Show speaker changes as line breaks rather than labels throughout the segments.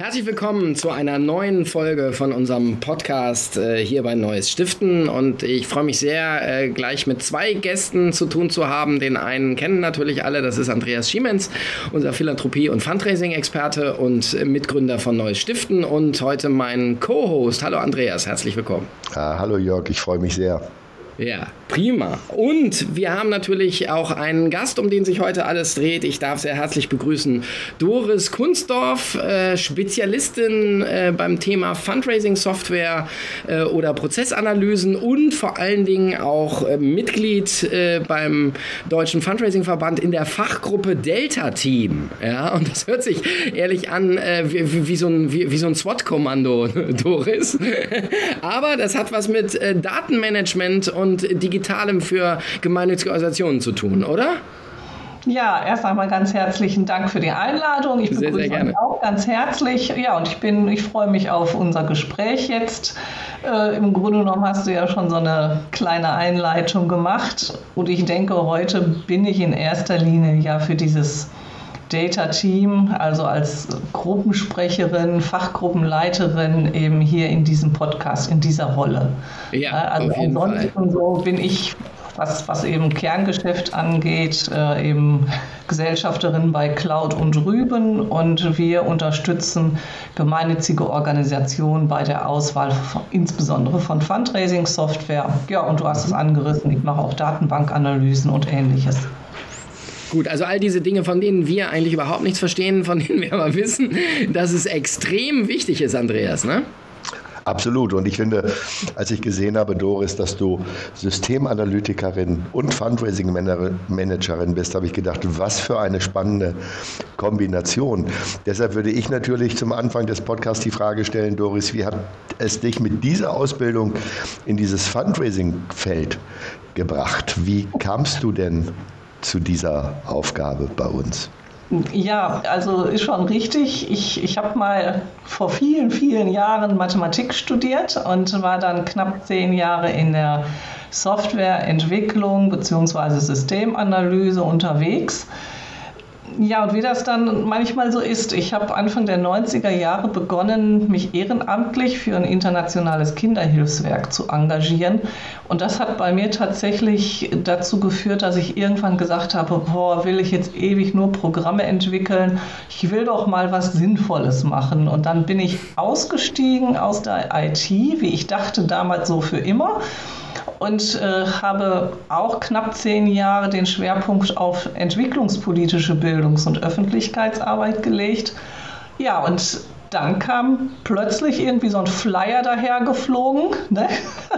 Herzlich willkommen zu einer neuen Folge von unserem Podcast äh, hier bei Neues Stiften. Und ich freue mich sehr, äh, gleich mit zwei Gästen zu tun zu haben. Den einen kennen natürlich alle, das ist Andreas Schiemens, unser Philanthropie- und Fundraising-Experte und Mitgründer von Neues Stiften. Und heute mein Co-Host. Hallo Andreas, herzlich willkommen.
Ah, hallo Jörg, ich freue mich sehr.
Ja, prima. Und wir haben natürlich auch einen Gast, um den sich heute alles dreht. Ich darf sehr herzlich begrüßen Doris Kunstdorf, äh, Spezialistin äh, beim Thema Fundraising-Software äh, oder Prozessanalysen und vor allen Dingen auch äh, Mitglied äh, beim Deutschen Fundraising-Verband in der Fachgruppe Delta Team. Ja, und das hört sich ehrlich an äh, wie, wie, so ein, wie, wie so ein SWAT-Kommando, Doris. Aber das hat was mit Datenmanagement und und Digitalem für gemeinnützige Organisationen zu tun, oder?
Ja, erst einmal ganz herzlichen Dank für die Einladung. Ich begrüße sehr, sehr euch auch ganz herzlich. Ja, und ich bin, ich freue mich auf unser Gespräch jetzt. Äh, Im Grunde genommen hast du ja schon so eine kleine Einleitung gemacht. Und ich denke, heute bin ich in erster Linie ja für dieses Data Team, also als Gruppensprecherin, Fachgruppenleiterin eben hier in diesem Podcast, in dieser Rolle. Ja, also ansonsten Fall. so bin ich, was, was eben Kerngeschäft angeht, äh, eben Gesellschafterin bei Cloud und Rüben und wir unterstützen gemeinnützige Organisationen bei der Auswahl von, insbesondere von Fundraising-Software. Ja, und du hast es angerissen, ich mache auch Datenbankanalysen und ähnliches.
Gut, also all diese Dinge, von denen wir eigentlich überhaupt nichts verstehen, von denen wir aber wissen, dass es extrem wichtig ist, Andreas, ne?
Absolut. Und ich finde, als ich gesehen habe, Doris, dass du Systemanalytikerin und Fundraising-Managerin bist, habe ich gedacht, was für eine spannende Kombination. Deshalb würde ich natürlich zum Anfang des Podcasts die Frage stellen, Doris, wie hat es dich mit dieser Ausbildung in dieses Fundraising-Feld gebracht? Wie kamst du denn zu dieser Aufgabe bei uns?
Ja, also ist schon richtig. Ich, ich habe mal vor vielen, vielen Jahren Mathematik studiert und war dann knapp zehn Jahre in der Softwareentwicklung bzw. Systemanalyse unterwegs. Ja, und wie das dann manchmal so ist, ich habe Anfang der 90er Jahre begonnen, mich ehrenamtlich für ein internationales Kinderhilfswerk zu engagieren. Und das hat bei mir tatsächlich dazu geführt, dass ich irgendwann gesagt habe, boah, will ich jetzt ewig nur Programme entwickeln? Ich will doch mal was Sinnvolles machen. Und dann bin ich ausgestiegen aus der IT, wie ich dachte damals so für immer und äh, habe auch knapp zehn Jahre den Schwerpunkt auf entwicklungspolitische Bildungs- und Öffentlichkeitsarbeit gelegt. Ja, und dann kam plötzlich irgendwie so ein Flyer dahergeflogen ne?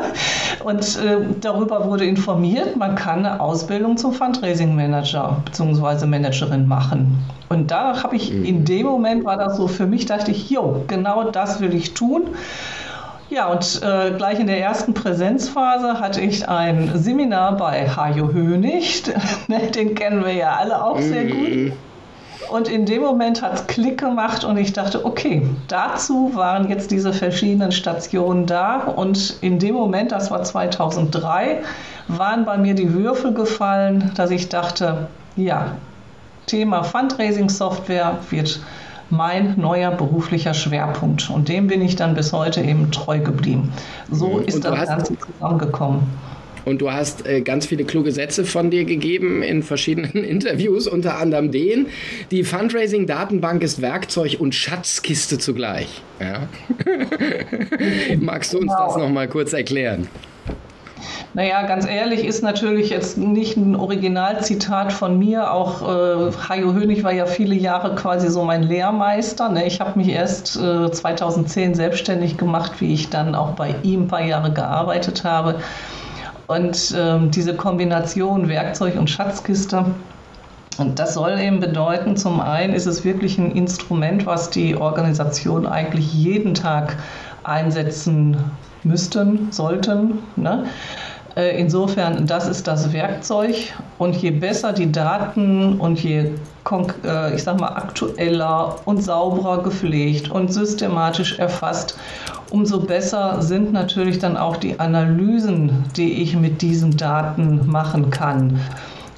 und äh, darüber wurde informiert, man kann eine Ausbildung zum Fundraising-Manager bzw. Managerin machen. Und da habe ich, in mhm. dem Moment war das so für mich, dachte ich, jo, genau das will ich tun. Ja, und äh, gleich in der ersten Präsenzphase hatte ich ein Seminar bei Hajo Hönig. Ne, den kennen wir ja alle auch sehr gut. Mhm. Und in dem Moment hat es Klick gemacht und ich dachte, okay, dazu waren jetzt diese verschiedenen Stationen da. Und in dem Moment, das war 2003, waren bei mir die Würfel gefallen, dass ich dachte, ja, Thema Fundraising-Software wird mein neuer beruflicher Schwerpunkt. Und dem bin ich dann bis heute eben treu geblieben. So mhm. ist das Ganze zusammengekommen.
Und du hast äh, ganz viele kluge Sätze von dir gegeben in verschiedenen Interviews, unter anderem den, die Fundraising-Datenbank ist Werkzeug und Schatzkiste zugleich. Ja? Magst du uns genau. das nochmal kurz erklären?
Naja, ganz ehrlich ist natürlich jetzt nicht ein Originalzitat von mir. Auch äh, Hajo Hönig war ja viele Jahre quasi so mein Lehrmeister. Ne? Ich habe mich erst äh, 2010 selbstständig gemacht, wie ich dann auch bei ihm ein paar Jahre gearbeitet habe. Und ähm, diese Kombination Werkzeug und Schatzkiste, und das soll eben bedeuten, zum einen ist es wirklich ein Instrument, was die Organisation eigentlich jeden Tag einsetzen müssten, sollten. Ne? Äh, insofern, das ist das Werkzeug und je besser die Daten und je, äh, ich sag mal, aktueller und sauberer gepflegt und systematisch erfasst, umso besser sind natürlich dann auch die Analysen, die ich mit diesen Daten machen kann.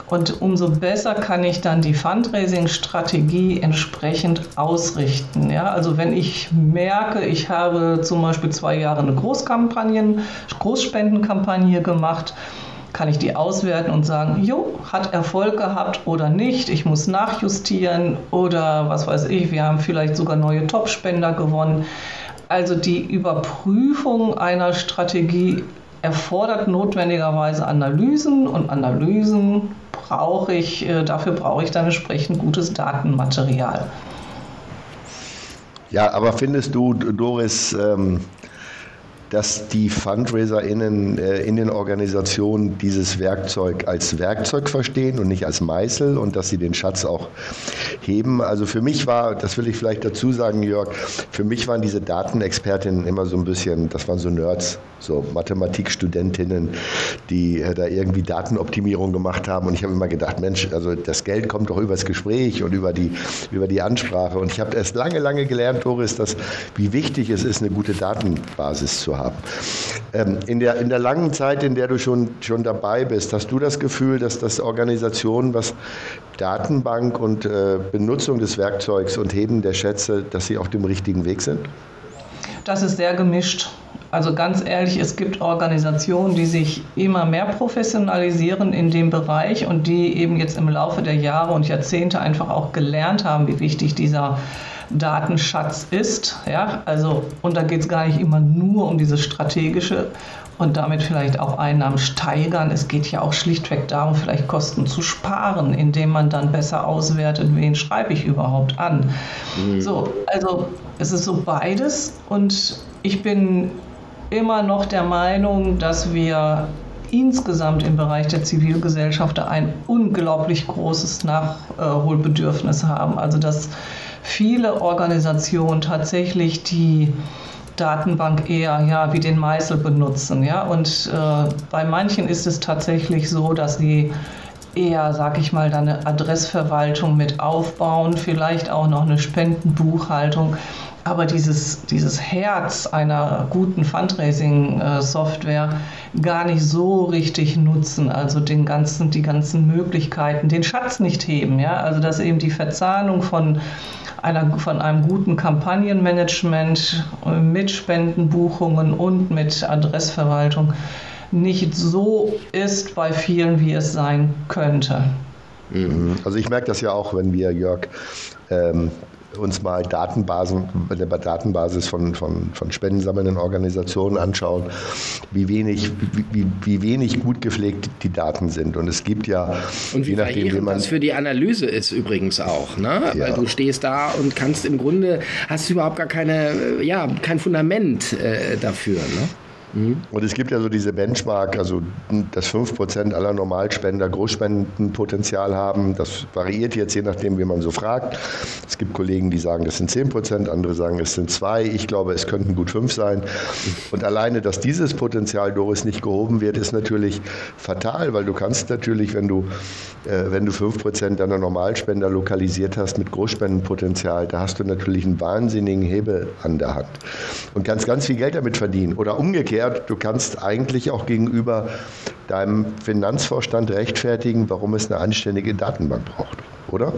Und umso besser kann ich dann die Fundraising-Strategie entsprechend ausrichten. Ja, also wenn ich merke, ich habe zum Beispiel zwei Jahre eine Großkampagne, Großspendenkampagne gemacht, kann ich die auswerten und sagen, jo, hat Erfolg gehabt oder nicht, ich muss nachjustieren oder was weiß ich, wir haben vielleicht sogar neue Topspender gewonnen. Also die Überprüfung einer Strategie erfordert notwendigerweise Analysen und Analysen brauche ich, äh, dafür brauche ich dann entsprechend gutes Datenmaterial.
Ja, aber findest du, Doris, ähm, dass die FundraiserInnen äh, in den Organisationen dieses Werkzeug als Werkzeug verstehen und nicht als Meißel und dass sie den Schatz auch heben. Also für mich war, das will ich vielleicht dazu sagen, Jörg, für mich waren diese Datenexpertinnen immer so ein bisschen, das waren so Nerds, so Mathematikstudentinnen, die äh, da irgendwie Datenoptimierung gemacht haben. Und ich habe immer gedacht, Mensch, also das Geld kommt doch übers Gespräch und über die, über die Ansprache. Und ich habe erst lange, lange gelernt, Doris, dass, wie wichtig es ist, eine gute Datenbasis zu haben. Ähm, in, der, in der langen Zeit, in der du schon, schon dabei bist, hast du das Gefühl, dass das Organisationen, was Datenbank und äh, Benutzung des Werkzeugs und Heben der Schätze, dass sie auf dem richtigen Weg sind?
Das ist sehr gemischt. Also ganz ehrlich, es gibt Organisationen, die sich immer mehr professionalisieren in dem Bereich und die eben jetzt im Laufe der Jahre und Jahrzehnte einfach auch gelernt haben, wie wichtig dieser Datenschatz ist. Ja, also, und da geht es gar nicht immer nur um dieses strategische und damit vielleicht auch Einnahmen steigern. Es geht ja auch schlichtweg darum, vielleicht Kosten zu sparen, indem man dann besser auswertet, wen schreibe ich überhaupt an. Mhm. So, also es ist so beides und ich bin immer noch der Meinung, dass wir insgesamt im Bereich der Zivilgesellschaft ein unglaublich großes Nachholbedürfnis haben. Also dass viele Organisationen tatsächlich die Datenbank eher ja, wie den Meißel benutzen. Ja? Und äh, bei manchen ist es tatsächlich so, dass sie eher, sag ich mal, eine Adressverwaltung mit aufbauen, vielleicht auch noch eine Spendenbuchhaltung. Aber dieses, dieses Herz einer guten Fundraising-Software gar nicht so richtig nutzen, also den ganzen, die ganzen Möglichkeiten, den Schatz nicht heben, ja, also dass eben die Verzahnung von einer, von einem guten Kampagnenmanagement mit Spendenbuchungen und mit Adressverwaltung nicht so ist bei vielen, wie es sein könnte.
Mhm. Also ich merke das ja auch, wenn wir, Jörg, ähm, uns mal Datenbasen, der Datenbasis von, von, von spendensammelnden Organisationen anschauen, wie wenig, wie, wie wenig gut gepflegt die Daten sind. Und es gibt ja,
und wie je nachdem, wie man. das für die Analyse ist übrigens auch, ne? Ja. Weil du stehst da und kannst im Grunde, hast du überhaupt gar keine, ja, kein Fundament äh, dafür, ne?
Und es gibt ja so diese Benchmark, also dass 5% aller Normalspender Großspendenpotenzial haben. Das variiert jetzt je nachdem, wie man so fragt. Es gibt Kollegen, die sagen, das sind 10%, andere sagen, es sind 2. Ich glaube, es könnten gut 5 sein. Und alleine, dass dieses Potenzial, Doris, nicht gehoben wird, ist natürlich fatal, weil du kannst natürlich, wenn du, äh, wenn du 5% deiner Normalspender lokalisiert hast mit Großspendenpotenzial, da hast du natürlich einen wahnsinnigen Hebel an der Hand und kannst ganz viel Geld damit verdienen. Oder umgekehrt, erklärt, du kannst eigentlich auch gegenüber deinem Finanzvorstand rechtfertigen, warum es eine anständige Datenbank braucht, oder?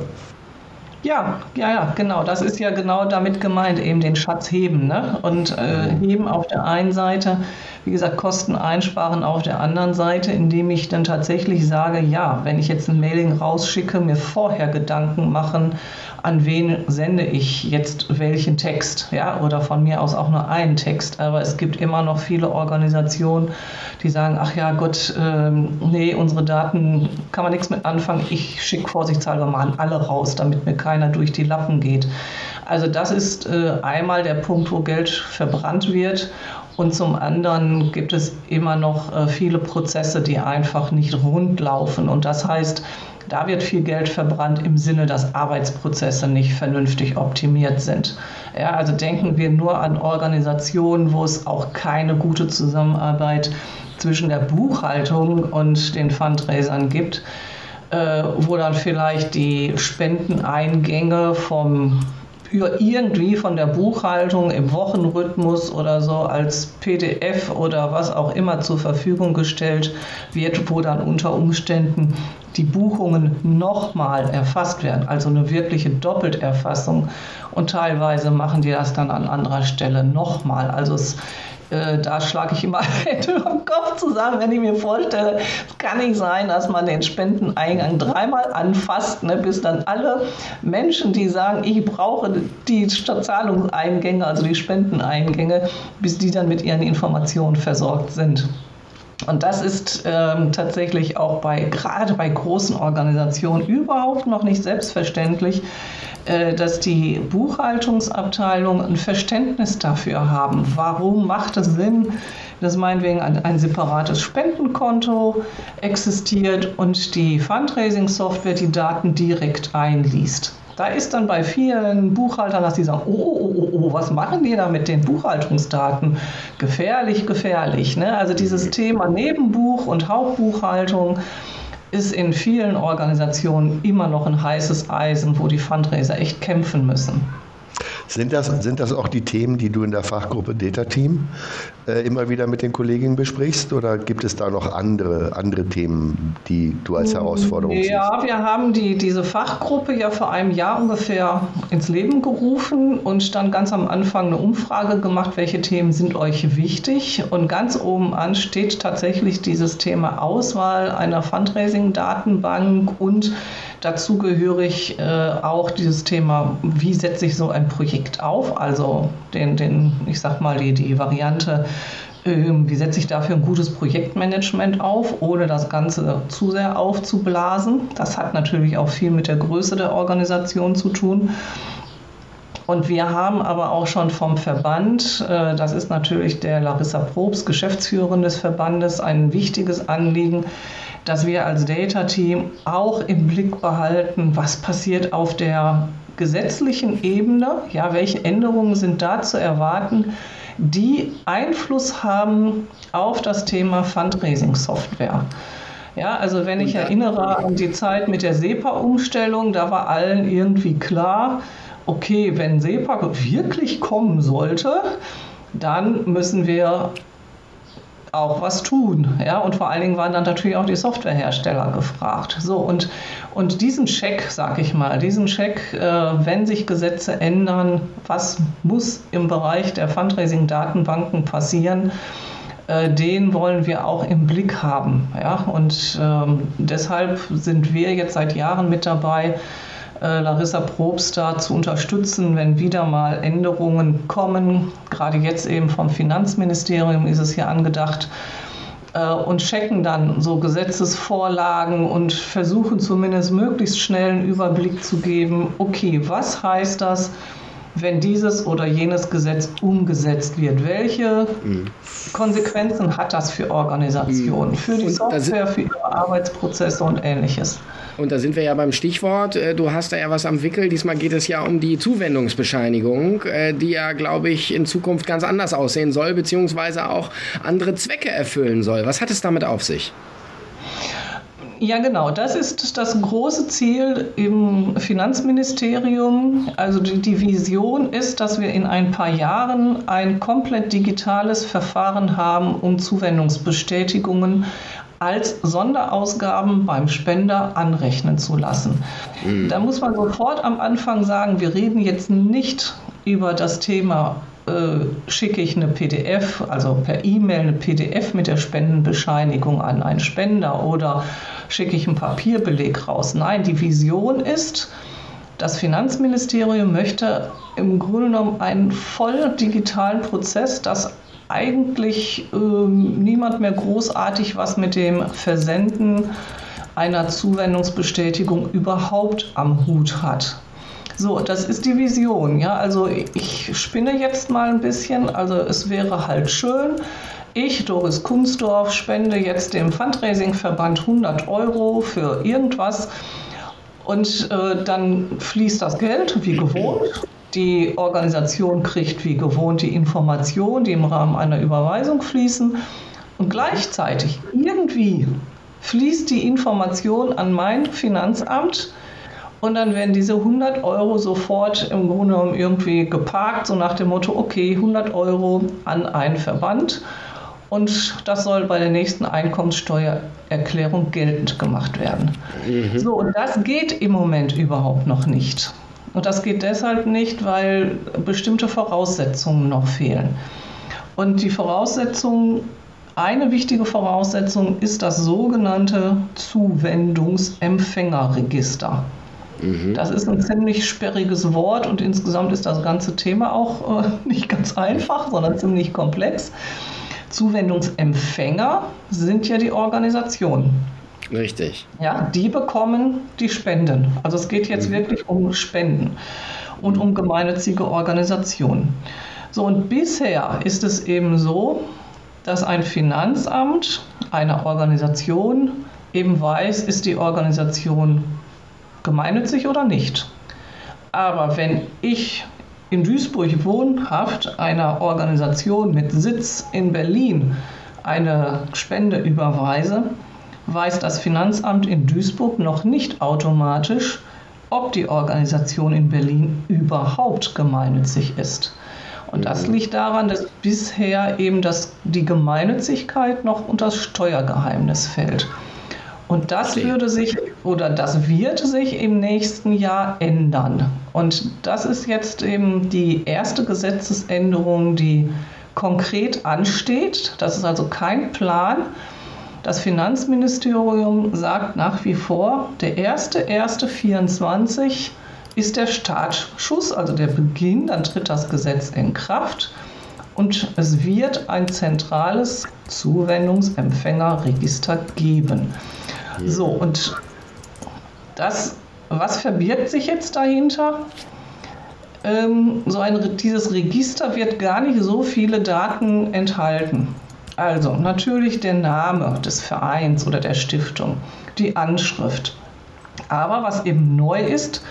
Ja, ja, ja, genau. Das ist ja genau damit gemeint, eben den Schatz heben. Ne? Und äh, heben auf der einen Seite, wie gesagt, Kosten einsparen auf der anderen Seite, indem ich dann tatsächlich sage, ja, wenn ich jetzt ein Mailing rausschicke, mir vorher Gedanken machen, an wen sende ich jetzt welchen Text, ja, oder von mir aus auch nur einen Text. Aber es gibt immer noch viele Organisationen, die sagen, ach ja, Gott, ähm, nee, unsere Daten kann man nichts mit anfangen. Ich schicke vorsichtshalber mal an alle raus, damit mir keiner durch die Lappen geht. Also das ist äh, einmal der Punkt, wo Geld verbrannt wird. Und zum anderen gibt es immer noch äh, viele Prozesse, die einfach nicht rund laufen. Und das heißt, da wird viel Geld verbrannt im Sinne, dass Arbeitsprozesse nicht vernünftig optimiert sind. Ja, also denken wir nur an Organisationen, wo es auch keine gute Zusammenarbeit zwischen der Buchhaltung und den Fundraisern gibt, äh, wo dann vielleicht die Spendeneingänge vom irgendwie von der Buchhaltung im Wochenrhythmus oder so als PDF oder was auch immer zur Verfügung gestellt wird, wo dann unter Umständen die Buchungen nochmal erfasst werden, also eine wirkliche Doppelterfassung. Und teilweise machen die das dann an anderer Stelle nochmal. Also es äh, da schlage ich immer Hände im Kopf zusammen, wenn ich mir vorstelle, es kann nicht sein, dass man den Spendeneingang dreimal anfasst, ne, bis dann alle Menschen, die sagen, ich brauche die Zahlungseingänge, also die Spendeneingänge, bis die dann mit ihren Informationen versorgt sind. Und das ist ähm, tatsächlich auch bei, gerade bei großen Organisationen überhaupt noch nicht selbstverständlich, äh, dass die Buchhaltungsabteilung ein Verständnis dafür haben. Warum macht es Sinn, dass meinetwegen ein, ein separates Spendenkonto existiert und die Fundraising-Software die Daten direkt einliest? Da ist dann bei vielen Buchhaltern, dass die sagen, oh, oh, oh, oh, was machen die da mit den Buchhaltungsdaten? Gefährlich, gefährlich. Ne? Also dieses Thema Nebenbuch und Hauptbuchhaltung ist in vielen Organisationen immer noch ein heißes Eisen, wo die Fundraiser echt kämpfen müssen.
Sind das, sind das auch die Themen, die du in der Fachgruppe Data Team äh, immer wieder mit den Kollegen besprichst oder gibt es da noch andere, andere Themen, die du als Herausforderung
siehst? Ja, wir haben die, diese Fachgruppe ja vor einem Jahr ungefähr ins Leben gerufen und dann ganz am Anfang eine Umfrage gemacht, welche Themen sind euch wichtig. Und ganz oben an steht tatsächlich dieses Thema Auswahl einer Fundraising-Datenbank und dazugehörig äh, auch dieses Thema, wie setze ich so ein Projekt auf, also den, den ich sag mal, die, die Variante, ähm, wie setze ich dafür ein gutes Projektmanagement auf, ohne das Ganze zu sehr aufzublasen. Das hat natürlich auch viel mit der Größe der Organisation zu tun. Und wir haben aber auch schon vom Verband, äh, das ist natürlich der Larissa Probst, Geschäftsführerin des Verbandes, ein wichtiges Anliegen, dass wir als Data-Team auch im Blick behalten, was passiert auf der gesetzlichen Ebene, ja, welche Änderungen sind da zu erwarten, die Einfluss haben auf das Thema Fundraising-Software. Ja, also wenn ich erinnere an die Zeit mit der SEPA-Umstellung, da war allen irgendwie klar, okay, wenn SEPA wirklich kommen sollte, dann müssen wir auch was tun. Ja? Und vor allen Dingen waren dann natürlich auch die Softwarehersteller gefragt. So, und, und diesen Check, sag ich mal, diesen Check, äh, wenn sich Gesetze ändern, was muss im Bereich der Fundraising-Datenbanken passieren, äh, den wollen wir auch im Blick haben. Ja? Und ähm, deshalb sind wir jetzt seit Jahren mit dabei, äh, Larissa Probst da zu unterstützen, wenn wieder mal Änderungen kommen. Gerade jetzt eben vom Finanzministerium ist es hier angedacht äh, und checken dann so Gesetzesvorlagen und versuchen zumindest möglichst schnell einen Überblick zu geben, okay, was heißt das, wenn dieses oder jenes Gesetz umgesetzt wird? Welche mhm. Konsequenzen hat das für Organisationen, mhm. für die Software, für ihre Arbeitsprozesse und ähnliches?
Und da sind wir ja beim Stichwort. Äh, du hast da ja was am Wickel. Diesmal geht es ja um die Zuwendungsbescheinigung, äh, die ja, glaube ich, in Zukunft ganz anders aussehen soll, beziehungsweise auch andere Zwecke erfüllen soll. Was hat es damit auf sich?
Ja, genau. Das ist das große Ziel im Finanzministerium. Also die, die, Vision ist, dass wir in ein paar Jahren ein komplett digitales Verfahren haben, um Zuwendungsbestätigungen als Sonderausgaben beim Spender anrechnen zu lassen. Mhm. Da muss man sofort am Anfang sagen, wir reden jetzt nicht über das Thema äh, schicke ich eine PDF, also per E-Mail eine PDF mit der Spendenbescheinigung an einen Spender oder schicke ich einen Papierbeleg raus. Nein, die Vision ist, das Finanzministerium möchte im Grunde genommen einen voll digitalen Prozess, dass eigentlich äh, niemand mehr großartig was mit dem Versenden einer Zuwendungsbestätigung überhaupt am Hut hat. So, das ist die Vision. Ja, also ich spinne jetzt mal ein bisschen. Also es wäre halt schön. Ich, Doris Kunstdorf, spende jetzt dem Fundraising-Verband 100 Euro für irgendwas. Und äh, dann fließt das Geld wie gewohnt die Organisation kriegt wie gewohnt die Informationen, die im Rahmen einer Überweisung fließen. Und gleichzeitig irgendwie fließt die Information an mein Finanzamt und dann werden diese 100 Euro sofort im Grunde genommen irgendwie geparkt, so nach dem Motto, okay, 100 Euro an einen Verband. und das soll bei der nächsten Einkommenssteuererklärung geltend gemacht werden. Mhm. So, und das geht im Moment überhaupt noch nicht. Und das geht deshalb nicht, weil bestimmte Voraussetzungen noch fehlen. Und die Voraussetzungen, eine wichtige Voraussetzung ist das sogenannte Zuwendungsempfängerregister. Mhm. Das ist ein ziemlich sperriges Wort und insgesamt ist das ganze Thema auch äh, nicht ganz einfach, sondern ziemlich komplex. Zuwendungsempfänger sind ja die Organisationen.
Richtig.
Ja, die bekommen die Spenden. Also es geht jetzt mhm. wirklich um Spenden und um gemeinnützige Organisationen. So, und bisher ist es eben so, dass ein Finanzamt einer Organisation eben weiß, ist die Organisation gemeinnützig oder nicht. Aber wenn ich in Duisburg wohnhaft einer Organisation mit Sitz in Berlin eine Spende überweise, weiß das Finanzamt in Duisburg noch nicht automatisch, ob die Organisation in Berlin überhaupt gemeinnützig ist. Und das mhm. liegt daran, dass bisher eben das, die Gemeinnützigkeit noch unter das Steuergeheimnis fällt. Und das würde sich oder das wird sich im nächsten Jahr ändern. Und das ist jetzt eben die erste Gesetzesänderung, die konkret ansteht. Das ist also kein Plan. Das Finanzministerium sagt nach wie vor, der 1.1.24 ist der Startschuss, also der Beginn, dann tritt das Gesetz in Kraft und es wird ein zentrales Zuwendungsempfängerregister geben. So, und das, was verbirgt sich jetzt dahinter? Ähm, so ein, dieses Register wird gar nicht so viele Daten enthalten. Also natürlich der Name des Vereins oder der Stiftung, die Anschrift. Aber was eben neu ist,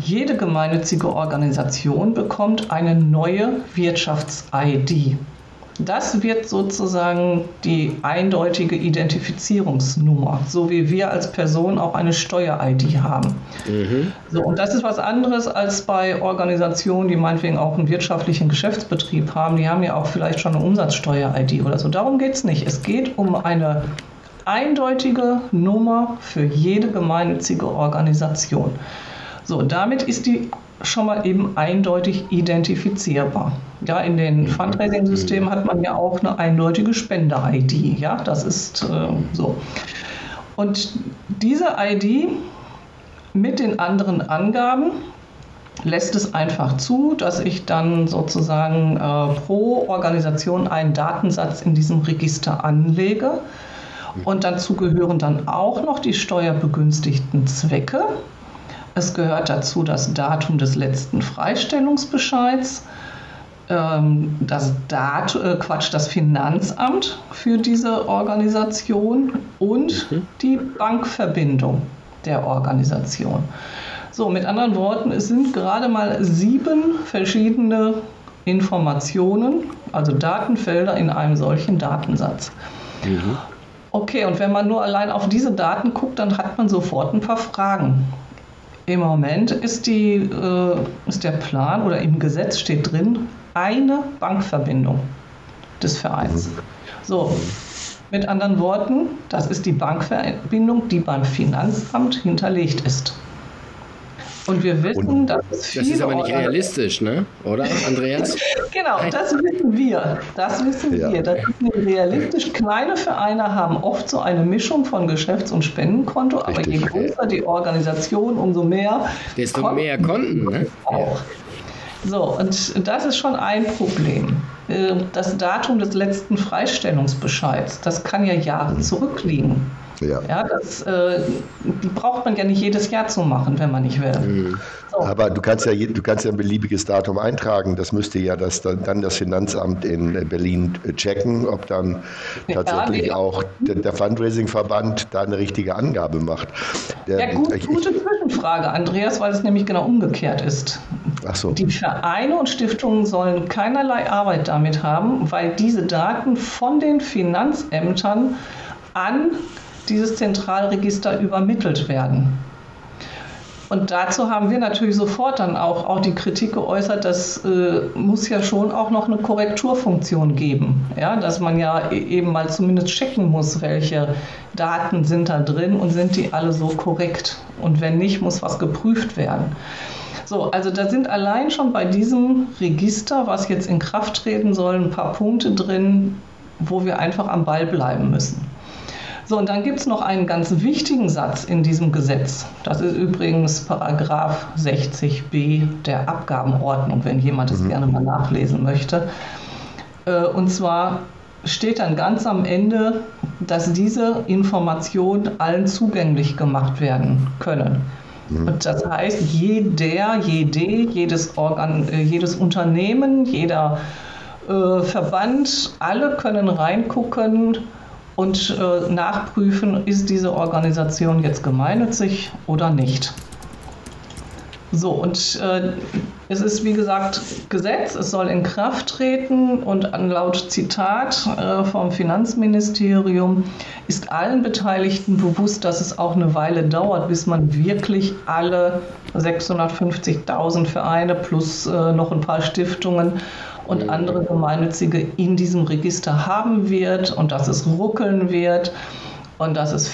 jede gemeinnützige Organisation bekommt eine neue Wirtschafts-ID. Das wird sozusagen die eindeutige Identifizierungsnummer, so wie wir als Person auch eine Steuer-ID haben. Mhm. So, und das ist was anderes als bei Organisationen, die meinetwegen auch einen wirtschaftlichen Geschäftsbetrieb haben. Die haben ja auch vielleicht schon eine Umsatzsteuer-ID oder so. Darum geht es nicht. Es geht um eine eindeutige Nummer für jede gemeinnützige Organisation. So, damit ist die schon mal eben eindeutig identifizierbar. Ja, in den. Fundraising-Systemen hat man ja auch eine eindeutige Spender-ID. Ja, das ist äh, so. Und diese ID mit den anderen Angaben lässt es einfach zu, dass ich dann sozusagen äh, pro Organisation einen Datensatz in diesem Register anlege. Und dazu gehören dann auch noch die steuerbegünstigten Zwecke. Es gehört dazu das Datum des letzten Freistellungsbescheids, ähm, das Dat äh, Quatsch, das Finanzamt für diese Organisation und mhm. die Bankverbindung der Organisation. So, mit anderen Worten, es sind gerade mal sieben verschiedene Informationen, also Datenfelder in einem solchen Datensatz. Mhm. Okay, und wenn man nur allein auf diese Daten guckt, dann hat man sofort ein paar Fragen. Im Moment ist, die, äh, ist der Plan oder im Gesetz steht drin, eine Bankverbindung des Vereins. So, mit anderen Worten, das ist die Bankverbindung, die beim Finanzamt hinterlegt ist. Und wir wissen, und dass es
viele. Das ist aber nicht realistisch, ne? oder, Andreas?
genau, das wissen wir. Das wissen ja. wir. Das ist nicht realistisch. Kleine Vereine haben oft so eine Mischung von Geschäfts- und Spendenkonto, Richtig. aber je größer die Organisation, umso mehr.
Desto Konten mehr Konten, ne?
Auch. So, und das ist schon ein Problem. Äh, das Datum des letzten Freistellungsbescheids, das kann ja Jahre zurückliegen. Ja. ja das, äh, die braucht man ja nicht jedes Jahr zu machen, wenn man nicht will. Mhm.
So. Aber du kannst, ja, du kannst ja ein beliebiges Datum eintragen. Das müsste ja das, dann das Finanzamt in Berlin checken, ob dann tatsächlich ja, auch der, der Fundraising-Verband da eine richtige Angabe macht.
Der, ja, gut, gute Zwischenfrage, Andreas, weil es nämlich genau umgekehrt ist. Ach so. Die Vereine und Stiftungen sollen keinerlei Arbeit damit haben, weil diese Daten von den Finanzämtern an dieses Zentralregister übermittelt werden. Und dazu haben wir natürlich sofort dann auch, auch die Kritik geäußert, das äh, muss ja schon auch noch eine Korrekturfunktion geben. Ja, dass man ja e-, eben mal zumindest checken muss, welche Daten sind da drin und sind die alle so korrekt. Und wenn nicht, muss was geprüft werden. So, also da sind allein schon bei diesem Register, was jetzt in Kraft treten soll, ein paar Punkte drin, wo wir einfach am Ball bleiben müssen. So, und dann gibt es noch einen ganz wichtigen Satz in diesem Gesetz. Das ist übrigens Paragraph 60b der Abgabenordnung, wenn jemand es mhm. gerne mal nachlesen möchte. Äh, und zwar steht dann ganz am Ende, dass diese Informationen allen zugänglich gemacht werden können. Mhm. Und das heißt, jeder, jede, jedes, Organ, äh, jedes Unternehmen, jeder äh, Verband, alle können reingucken, und äh, nachprüfen, ist diese Organisation jetzt gemeinnützig oder nicht. So, und äh, es ist wie gesagt Gesetz, es soll in Kraft treten und laut Zitat äh, vom Finanzministerium ist allen Beteiligten bewusst, dass es auch eine Weile dauert, bis man wirklich alle 650.000 Vereine plus äh, noch ein paar Stiftungen und andere Gemeinnützige in diesem Register haben wird und dass es ruckeln wird und dass es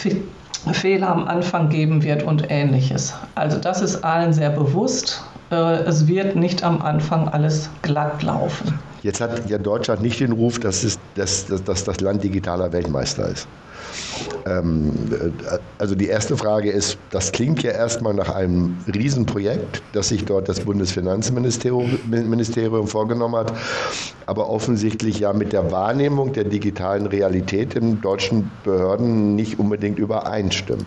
Fehler am Anfang geben wird und ähnliches. Also das ist allen sehr bewusst. Äh, es wird nicht am Anfang alles glatt laufen.
Jetzt hat ja Deutschland nicht den Ruf, dass, es, dass, dass, dass das Land digitaler Weltmeister ist. Ähm, äh, also die erste Frage ist, das klingt ja erstmal nach einem Riesenprojekt, das sich dort das Bundesfinanzministerium vorgenommen hat, aber offensichtlich ja mit der Wahrnehmung der digitalen Realität in deutschen Behörden nicht unbedingt übereinstimmt.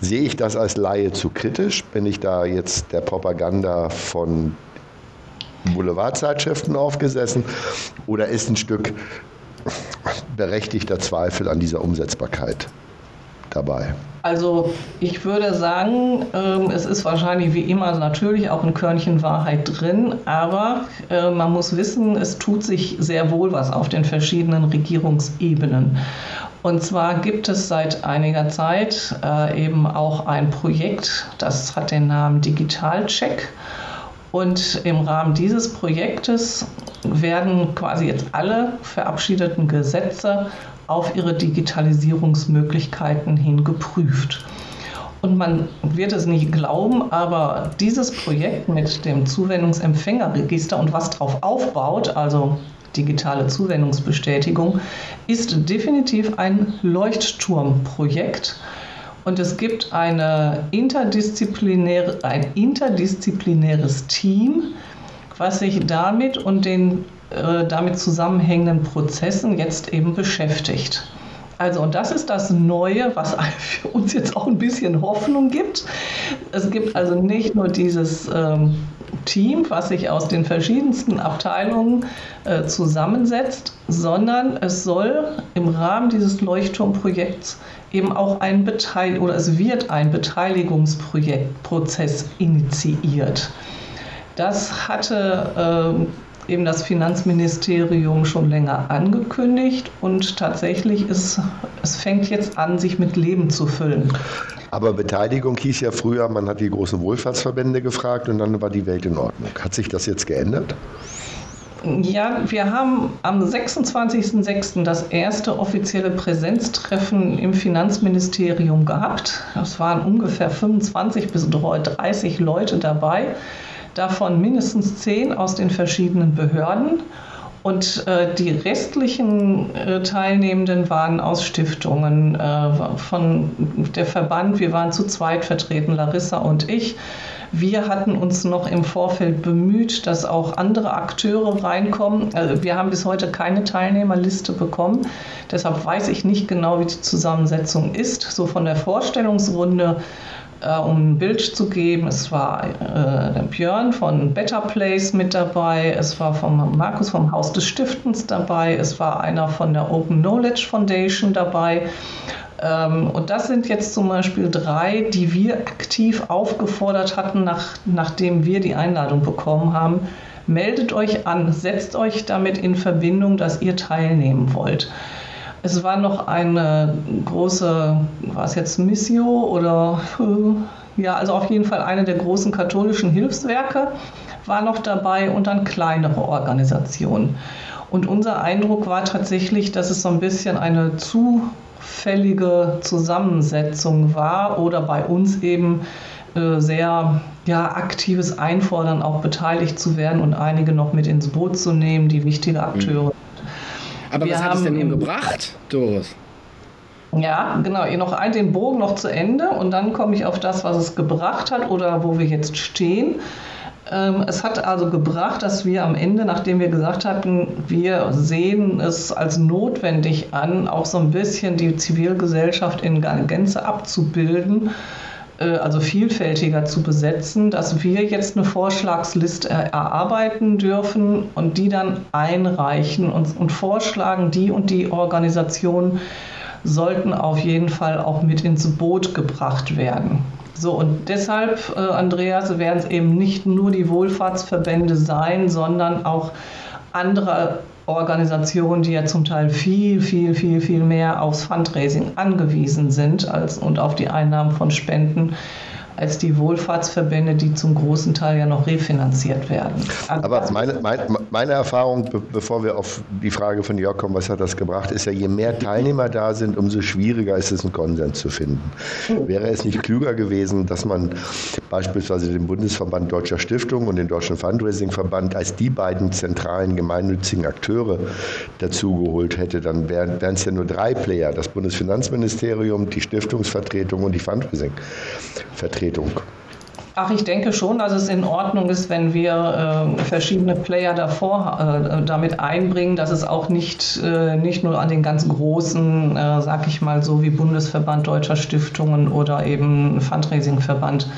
Sehe ich das als Laie zu kritisch? Bin ich da jetzt der Propaganda von Boulevardzeitschriften aufgesessen oder ist ein Stück berechtigter Zweifel an dieser Umsetzbarkeit dabei?
Also ich würde sagen, ähm, es ist wahrscheinlich wie immer natürlich auch ein Körnchen Wahrheit drin, aber äh, man muss wissen, es tut sich sehr wohl was auf den verschiedenen Regierungsebenen. Und zwar gibt es seit einiger Zeit äh, eben auch ein Projekt, das hat den Namen Digitalcheck. Und im Rahmen dieses Projektes werden quasi jetzt alle verabschiedeten Gesetze auf ihre Digitalisierungsmöglichkeiten hin geprüft. Und man wird es nicht glauben, aber dieses Projekt mit dem Zuwendungsempfängerregister und was darauf aufbaut, also digitale Zuwendungsbestätigung, ist definitiv ein Leuchtturmprojekt und es gibt eine interdisziplinäre, ein interdisziplinäres Team, was sich damit und den äh, damit zusammenhängenden Prozessen jetzt eben beschäftigt. Also, und das ist das Neue, was für uns jetzt auch ein bisschen Hoffnung gibt. Es gibt also nicht nur dieses ähm, Team, was sich aus den verschiedensten Abteilungen äh, zusammensetzt, sondern es soll im Rahmen dieses Leuchtturmprojekts eben auch ein Beteil oder es wird ein Beteiligungsprozess initiiert. Das hatte äh, eben das Finanzministerium schon länger angekündigt und tatsächlich ist es fängt jetzt an, sich mit Leben zu füllen.
Aber Beteiligung hieß ja früher, man hat die großen Wohlfahrtsverbände gefragt und dann war die Welt in Ordnung. Hat sich das jetzt geändert?
Ja, wir haben am 26.06. das erste offizielle Präsenztreffen im Finanzministerium gehabt. Es waren ungefähr 25 bis 30 Leute dabei, davon mindestens 10 aus den verschiedenen Behörden. Und äh, die restlichen äh, Teilnehmenden waren aus Stiftungen, äh, von der Verband, wir waren zu zweit vertreten, Larissa und ich. Wir hatten uns noch im Vorfeld bemüht, dass auch andere Akteure reinkommen. Also wir haben bis heute keine Teilnehmerliste bekommen. Deshalb weiß ich nicht genau, wie die Zusammensetzung ist. So von der Vorstellungsrunde äh, um ein Bild zu geben. Es war äh, der Björn von Better Place mit dabei, es war vom Markus vom Haus des Stiftens dabei, es war einer von der Open Knowledge Foundation dabei und das sind jetzt zum Beispiel drei, die wir aktiv aufgefordert hatten, nach, nachdem wir die Einladung bekommen haben. Meldet euch an, setzt euch damit in Verbindung, dass ihr teilnehmen wollt. Es war noch eine große, war es jetzt Missio oder ja, also auf jeden Fall eine der großen katholischen Hilfswerke war noch dabei und dann kleinere Organisationen. Und unser Eindruck war tatsächlich, dass es so ein bisschen eine zufällige Zusammensetzung war oder bei uns eben äh, sehr ja, aktives Einfordern, auch beteiligt zu werden und einige noch mit ins Boot zu nehmen, die wichtige Akteure. Mhm.
Aber Wir was hat es denn nun gebracht, Doris?
Ja, genau. Noch ein, den Bogen noch zu Ende und dann komme ich auf das, was es gebracht hat oder wo wir jetzt stehen. Ähm, es hat also gebracht, dass wir am Ende, nachdem wir gesagt hatten, wir sehen es als notwendig an, auch so ein bisschen die Zivilgesellschaft in Gänze abzubilden, äh, also vielfältiger zu besetzen, dass wir jetzt eine Vorschlagsliste erarbeiten dürfen und die dann einreichen und, und vorschlagen, die und die Organisationen sollten auf jeden Fall auch mit ins Boot gebracht werden. So, und deshalb, äh, Andreas, werden es eben nicht nur die Wohlfahrtsverbände sein, sondern auch andere Organisationen, die ja zum Teil viel, viel, viel, viel mehr aufs Fundraising angewiesen sind als, und auf die Einnahmen von Spenden als die Wohlfahrtsverbände, die zum großen Teil ja noch refinanziert werden.
Aber meine, meine, meine Erfahrung, bevor wir auf die Frage von Jörg kommen, was hat das gebracht, ist ja, je mehr Teilnehmer da sind, umso schwieriger ist es, einen Konsens zu finden. Wäre es nicht klüger gewesen, dass man beispielsweise den Bundesverband Deutscher Stiftungen und den Deutschen Fundraising-Verband als die beiden zentralen gemeinnützigen Akteure dazugeholt hätte, dann wären es ja nur drei Player, das Bundesfinanzministerium, die Stiftungsvertretung und die Fundraising-Vertretung. Vertretung?
Ach, ich denke schon, dass es in Ordnung ist, wenn wir äh, verschiedene Player davor äh, damit einbringen, dass es auch nicht, äh, nicht nur an den ganz großen, äh, sag ich mal so wie Bundesverband Deutscher Stiftungen oder eben Fundraising-Verband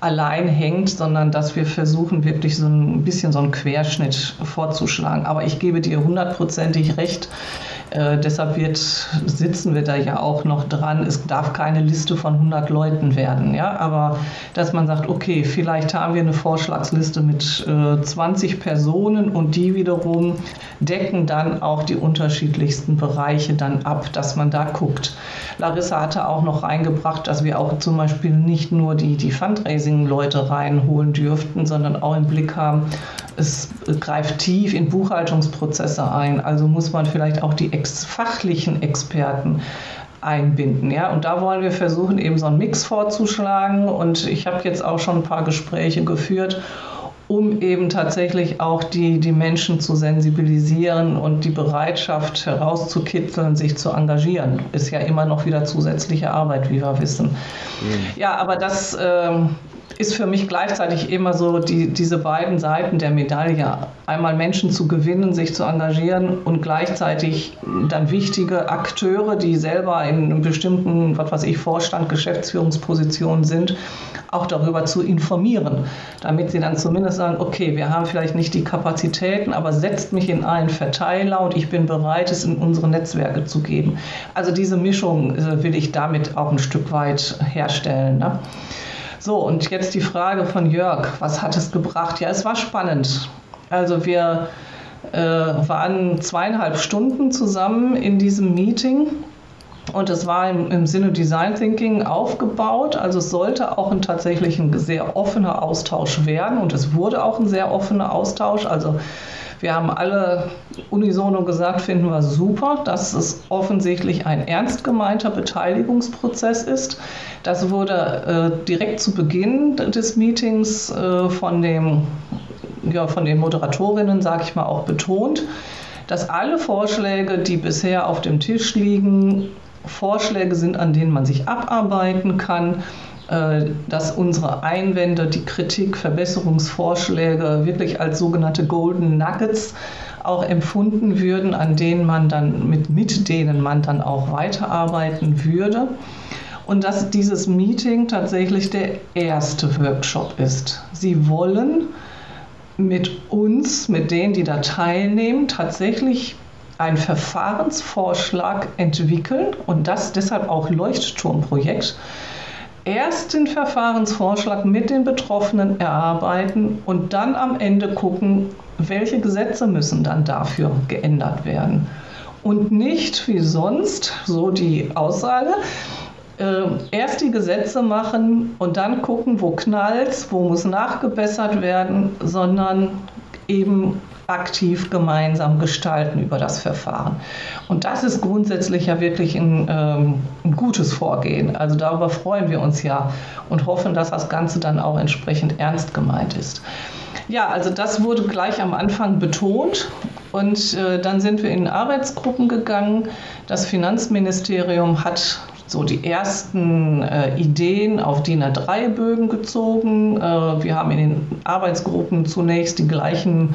allein hängt, sondern dass wir versuchen, wirklich so ein bisschen so einen Querschnitt vorzuschlagen. Aber ich gebe dir hundertprozentig recht, äh, deshalb wird, sitzen wir da ja auch noch dran. Es darf keine Liste von 100 Leuten werden. Ja? Aber dass man sagt, okay, vielleicht haben wir eine Vorschlagsliste mit äh, 20 Personen und die wiederum decken dann auch die unterschiedlichsten Bereiche dann ab, dass man da guckt. Larissa hatte auch noch reingebracht, dass wir auch zum Beispiel nicht nur die, die Fundraising-Leute reinholen dürften, sondern auch im Blick haben, es greift tief in Buchhaltungsprozesse ein. Also muss man vielleicht auch die ex fachlichen Experten einbinden. Ja? Und da wollen wir versuchen, eben so einen Mix vorzuschlagen. Und ich habe jetzt auch schon ein paar Gespräche geführt, um eben tatsächlich auch die, die Menschen zu sensibilisieren und die Bereitschaft herauszukitzeln, sich zu engagieren. Ist ja immer noch wieder zusätzliche Arbeit, wie wir wissen. Mhm. Ja, aber das. Ähm, ist für mich gleichzeitig immer so die, diese beiden Seiten der Medaille. Einmal Menschen zu gewinnen, sich zu engagieren und gleichzeitig dann wichtige Akteure, die selber in einem bestimmten, was weiß ich, Vorstand, Geschäftsführungspositionen sind, auch darüber zu informieren, damit sie dann zumindest sagen, okay, wir haben vielleicht nicht die Kapazitäten, aber setzt mich in einen Verteiler und ich bin bereit, es in unsere Netzwerke zu geben. Also diese Mischung äh, will ich damit auch ein Stück weit herstellen. Ne? So, und jetzt die Frage von Jörg, was hat es gebracht? Ja, es war spannend. Also wir äh, waren zweieinhalb Stunden zusammen in diesem Meeting und es war im, im, Sinne Design Thinking aufgebaut. Also es sollte auch ein tatsächlich ein sehr offener Austausch werden und es wurde auch ein sehr offener Austausch. Also wir haben alle unisono gesagt, finden wir super, dass es offensichtlich ein ernst gemeinter Beteiligungsprozess ist. Das wurde äh, direkt zu Beginn des Meetings äh, von, dem, ja, von den Moderatorinnen, sage ich mal, auch betont, dass alle Vorschläge, die bisher auf dem Tisch liegen, Vorschläge sind, an denen man sich abarbeiten kann dass unsere Einwände, die Kritik, Verbesserungsvorschläge wirklich als sogenannte Golden Nuggets auch empfunden würden, an denen man dann mit, mit denen man dann auch weiterarbeiten würde. Und dass dieses Meeting tatsächlich der erste Workshop ist. Sie wollen mit uns, mit denen, die da teilnehmen, tatsächlich einen Verfahrensvorschlag entwickeln und das deshalb auch Leuchtturmprojekt, erst den Verfahrensvorschlag mit den Betroffenen erarbeiten und dann am Ende gucken, welche Gesetze müssen dann dafür geändert werden. Und nicht wie sonst, so die Aussage, äh, erst die Gesetze machen und dann gucken, wo knallt, wo muss nachgebessert werden, sondern eben aktiv gemeinsam gestalten über das Verfahren. Und das ist grundsätzlich ja wirklich ein, ähm, ein, gutes Vorgehen. Also darüber freuen wir uns ja und hoffen, dass das Ganze dann auch entsprechend ernst gemeint ist. Ja, also das wurde gleich am Anfang betont und äh, dann sind wir in Arbeitsgruppen gegangen. Das Finanzministerium hat so die ersten äh, Ideen auf DIN A3-Bögen gezogen. Äh, wir haben in den Arbeitsgruppen zunächst die gleichen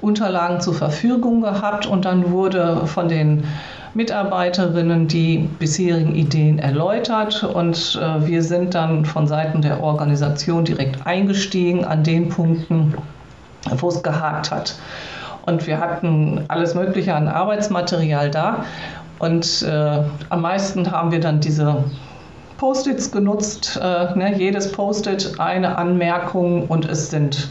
Unterlagen zur Verfügung gehabt und dann wurde von den Mitarbeiterinnen die bisherigen Ideen erläutert und äh, wir sind dann von Seiten der Organisation direkt eingestiegen an den Punkten, wo es gehakt hat. Und wir hatten alles Mögliche an Arbeitsmaterial da und äh, am meisten haben wir dann diese Post-its genutzt. Äh, ne, jedes Post-it eine Anmerkung und es sind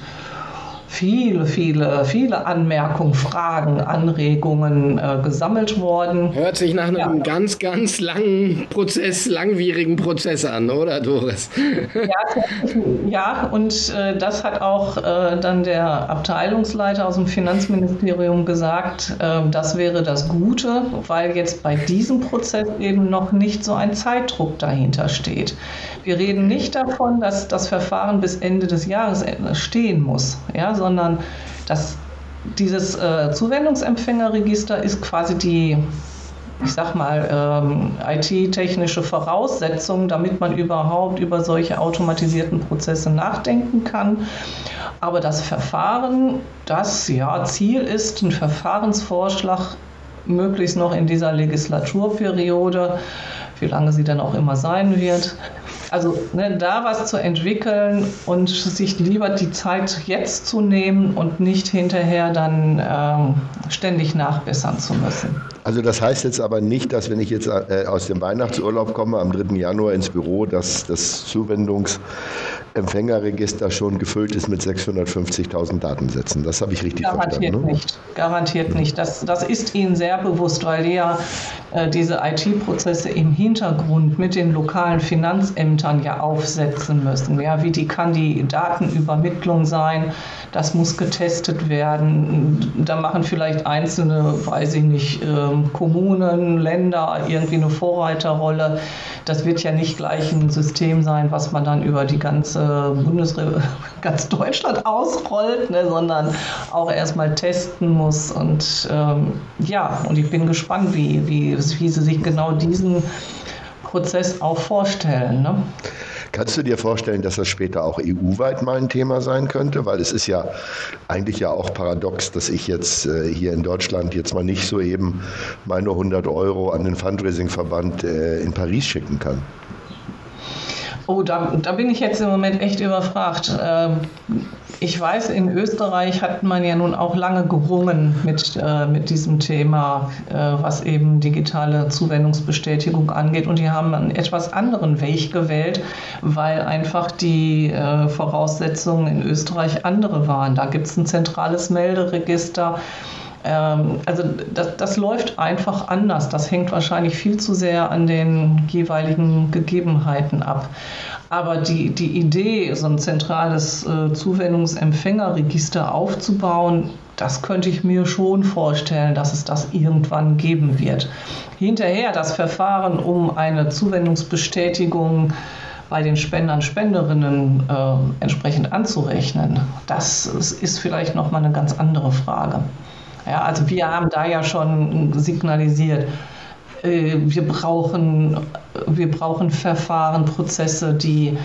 viele, viele, viele Anmerkungen, Fragen, Anregungen äh, gesammelt worden.
Hört sich nach einem ja. ganz, ganz langen Prozess, langwierigen Prozess an, oder Doris?
Ja, ja und äh, das hat auch äh, dann der Abteilungsleiter aus dem Finanzministerium gesagt, äh, das wäre das Gute, weil jetzt bei diesem Prozess eben noch nicht so ein Zeitdruck dahinter steht. Wir reden nicht davon, dass das Verfahren bis Ende des Jahres stehen muss, ja, sondern dass dieses äh, Zuwendungsempfängerregister ist quasi die, ich sag mal, ähm, IT-technische Voraussetzung, damit man überhaupt über solche automatisierten Prozesse nachdenken kann. Aber das Verfahren, das ja Ziel ist, ein Verfahrensvorschlag möglichst noch in dieser Legislaturperiode, wie lange sie dann auch immer sein wird, also ne, da was zu entwickeln und sich lieber die Zeit jetzt zu nehmen und nicht hinterher dann ähm, ständig nachbessern zu müssen.
Also das heißt jetzt aber nicht, dass wenn ich jetzt äh, aus dem Weihnachtsurlaub komme, am 3. Januar ins Büro, dass das Zuwendungsempfängerregister schon gefüllt ist mit 650.000 Datensätzen. Das habe ich richtig
Garantiert
verstanden.
Ne? Nicht. Garantiert nicht. Das, das ist Ihnen sehr bewusst, weil die ja diese IT-Prozesse im Hintergrund mit den lokalen Finanzämtern ja aufsetzen müssen. Ja, wie die kann die Datenübermittlung sein? Das muss getestet werden. Da machen vielleicht einzelne, weiß ich nicht, ähm, Kommunen, Länder irgendwie eine Vorreiterrolle. Das wird ja nicht gleich ein System sein, was man dann über die ganze Bundesrepublik, ganz Deutschland ausrollt, ne, sondern auch erstmal testen muss. Und ähm, ja, und ich bin gespannt, wie, wie, wie sie sich genau diesen Prozess auch vorstellen. Ne?
Kannst du dir vorstellen, dass das später auch EU-weit mal ein Thema sein könnte? Weil es ist ja eigentlich ja auch paradox, dass ich jetzt äh, hier in Deutschland jetzt mal nicht so eben meine 100 Euro an den Fundraising-Verband äh, in Paris schicken kann.
Oh, da, da bin ich jetzt im Moment echt überfragt. Ähm, ich weiß, in Österreich hat man ja nun auch lange gerungen mit, äh, mit diesem Thema, äh, was eben digitale Zuwendungsbestätigung angeht. Und die haben einen etwas anderen Weg gewählt, weil einfach die äh, Voraussetzungen in Österreich andere waren. Da gibt es ein zentrales Melderegister. Ähm, also das, das läuft einfach anders. Das hängt wahrscheinlich viel zu sehr an den jeweiligen Gegebenheiten ab. Aber die, die Idee, so ein zentrales äh, Zuwendungsempfängerregister aufzubauen, das könnte ich mir schon vorstellen, dass es das irgendwann geben wird. Hinterher das Verfahren um eine Zuwendungsbestätigung bei den Spendern, Spenderinnen äh, entsprechend anzurechnen, das ist vielleicht nochmal eine ganz andere Frage. Ja, also wir haben da ja schon signalisiert, äh, wir brauchen, wir brauchen Verfahren, Prozesse, die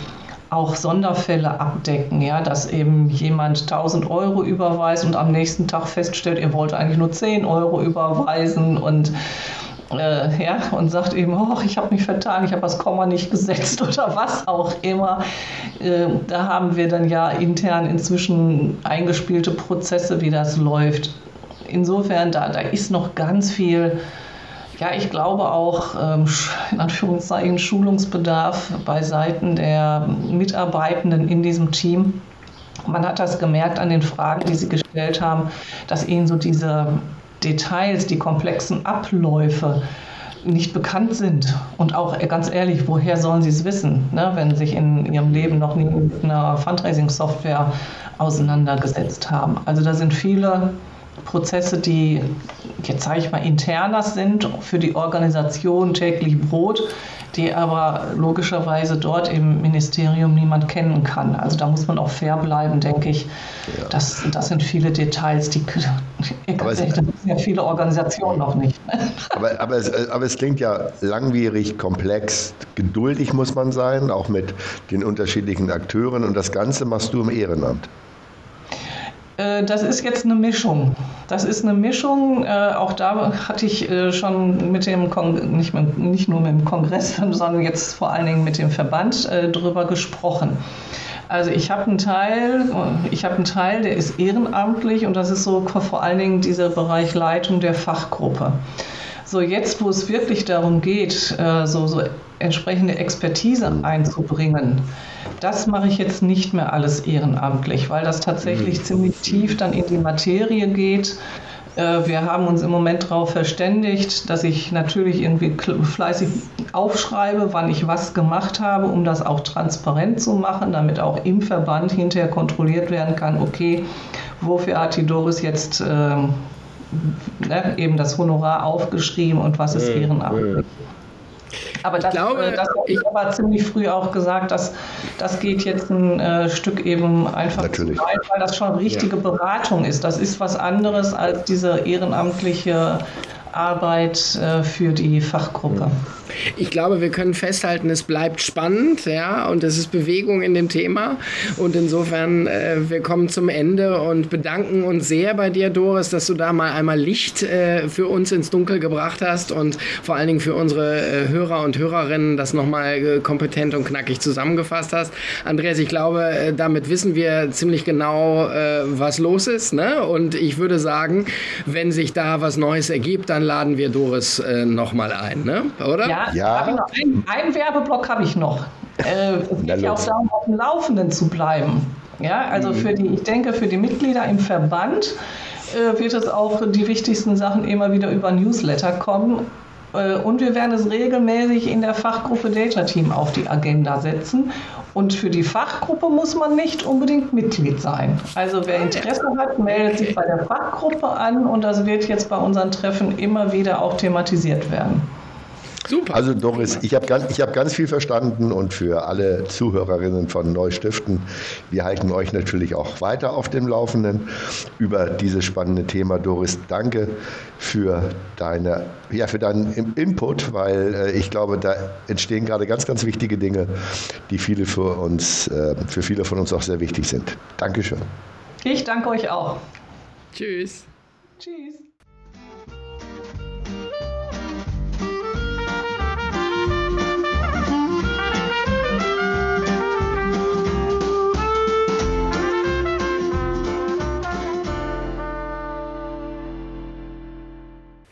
auch Sonderfälle abdecken, ja, dass eben jemand 1000 Euro überweist und am nächsten Tag feststellt, er wollte eigentlich nur 10 Euro überweisen und äh, ja, und sagt eben, ich habe mich vertan, ich habe das Komma nicht gesetzt oder was auch immer. Äh, da haben wir dann ja intern inzwischen eingespielte Prozesse, wie das läuft insofern, da, da ist noch ganz viel, ja, ich glaube auch, ähm, in Anführungszeichen, Schulungsbedarf bei Seiten der Mitarbeitenden in diesem Team. Man hat das gemerkt an den Fragen, die sie gestellt haben, dass ihnen so diese Details, die komplexen Abläufe nicht bekannt sind. Und auch ganz ehrlich, woher sollen sie es wissen, ne, wenn sie sich in ihrem Leben noch nie mit einer Fundraising-Software auseinandergesetzt haben. Also da sind viele Prozesse, die jetzt sage ich mal interner sind für die Organisation täglich Brot, die aber logischerweise dort im Ministerium niemand kennen kann. Also da muss man auch fair bleiben, denke ich. Ja. Das, das sind viele Details, die aber es, das ja viele Organisationen noch nicht.
Aber, aber, es, aber es klingt ja langwierig, komplex, geduldig muss man sein, auch mit den unterschiedlichen Akteuren und das Ganze machst du im Ehrenamt.
Äh, das ist jetzt eine Mischung. Das ist eine Mischung. Äh, auch da hatte ich äh, schon mit dem Kong nicht, nicht nur mit dem Kongress, sondern jetzt vor allen Dingen mit dem Verband drüber gesprochen. Also ich habe einen Teil, ich habe einen Teil, der ist ehrenamtlich und das ist so vor allen Dingen dieser Bereich Leitung der Fachgruppe. So jetzt, wo es wirklich darum geht, so, so entsprechende Expertise einzubringen, das mache ich jetzt nicht mehr alles ehrenamtlich, weil das tatsächlich mhm. ziemlich tief dann in die Materie geht. Äh, wir haben uns im Moment darauf verständigt, dass ich natürlich irgendwie fleißig aufschreibe, wann ich was gemacht habe, um das auch transparent zu machen, damit auch im Verband hinterher kontrolliert werden kann, okay, wofür hat die Doris jetzt äh, ne, eben das Honorar aufgeschrieben und was ist ehrenamtlich. Aber das, glaube, äh, das habe ich aber ziemlich früh auch gesagt, dass das geht jetzt ein äh, Stück eben einfach
Natürlich.
zu weit, weil das schon richtige ja. Beratung ist. Das ist was anderes als diese ehrenamtliche Arbeit äh, für die Fachgruppe.
Ich glaube, wir können festhalten, es bleibt spannend, ja, und es ist Bewegung in dem Thema. Und insofern, äh, wir kommen zum Ende und bedanken uns sehr bei dir, Doris, dass du da mal einmal Licht äh, für uns ins Dunkel gebracht hast und vor allen Dingen für unsere äh, Hörer und Hörerinnen das nochmal äh, kompetent und knackig zusammengefasst hast. Andreas, ich glaube, äh, damit wissen wir ziemlich genau, was los ist. Ne? Und ich würde sagen, wenn sich da was Neues ergibt, dann laden wir Doris äh, nochmal ein, ne? oder?
Ja, ja. Einen, einen, Werbeblock habe ich noch. Äh, es geht ja auch darum, auf dem Laufenden zu bleiben. Ja, also mhm. für die, ich denke, für die Mitglieder im Verband äh, wird es auch die wichtigsten Sachen immer wieder über Newsletter kommen. Äh, und wir werden es regelmäßig in der Fachgruppe Data Team auf die Agenda setzen. Und für die Fachgruppe muss man nicht unbedingt Mitglied sein. Also wer Interesse hat, meldet sich bei der Fachgruppe an und das wird jetzt bei unseren Treffen immer wieder auch thematisiert werden.
Super. Also Doris, ich habe ganz, hab ganz viel verstanden und für alle Zuhörerinnen von Neustiften, wir halten euch natürlich auch weiter auf dem Laufenden über dieses spannende Thema. Doris, danke für, deine, ja, für deinen Input, weil äh, ich glaube, da entstehen gerade ganz, ganz wichtige Dinge, die viele für uns, äh, für viele von uns auch sehr wichtig sind. Dankeschön.
Ich danke euch auch.
Tschüss.
Tschüss.